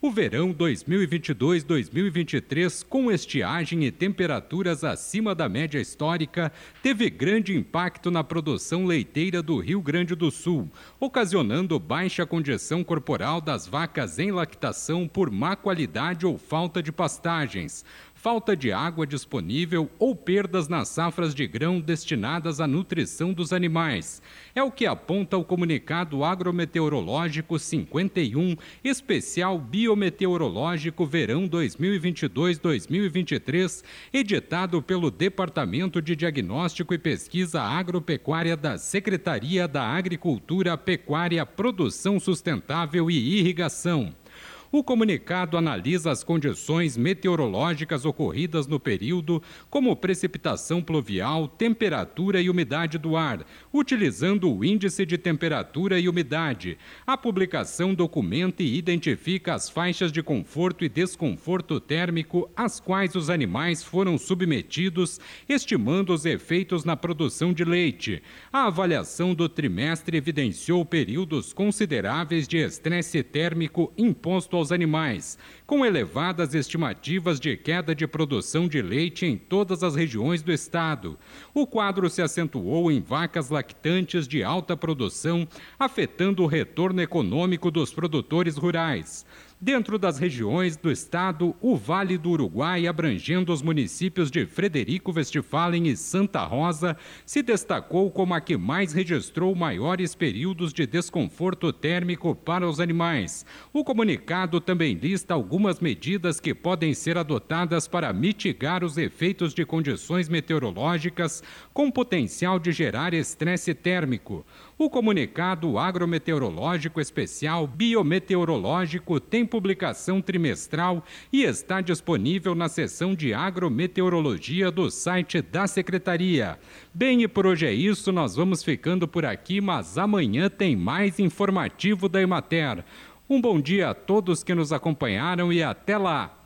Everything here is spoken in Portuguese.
O verão 2022-2023, com estiagem e temperaturas acima da média histórica, teve grande impacto na produção leiteira do Rio Grande do Sul, ocasionando baixa condição corporal das vacas em lactação por má qualidade ou falta de pastagens falta de água disponível ou perdas nas safras de grão destinadas à nutrição dos animais. É o que aponta o comunicado agrometeorológico 51, especial biometeorológico verão 2022-2023, editado pelo Departamento de Diagnóstico e Pesquisa Agropecuária da Secretaria da Agricultura, Pecuária, Produção Sustentável e Irrigação. O comunicado analisa as condições meteorológicas ocorridas no período, como precipitação pluvial, temperatura e umidade do ar, utilizando o índice de temperatura e umidade. A publicação documenta e identifica as faixas de conforto e desconforto térmico às quais os animais foram submetidos, estimando os efeitos na produção de leite. A avaliação do trimestre evidenciou períodos consideráveis de estresse térmico imposto aos animais, com elevadas estimativas de queda de produção de leite em todas as regiões do estado. O quadro se acentuou em vacas lactantes de alta produção, afetando o retorno econômico dos produtores rurais. Dentro das regiões do estado, o Vale do Uruguai, abrangendo os municípios de Frederico Westphalen e Santa Rosa, se destacou como a que mais registrou maiores períodos de desconforto térmico para os animais. O comunicado também lista algumas medidas que podem ser adotadas para mitigar os efeitos de condições meteorológicas com potencial de gerar estresse térmico. O comunicado agrometeorológico especial biometeorológico tem publicação trimestral e está disponível na seção de agrometeorologia do site da Secretaria. Bem, e por hoje é isso, nós vamos ficando por aqui, mas amanhã tem mais informativo da Emater. Um bom dia a todos que nos acompanharam e até lá!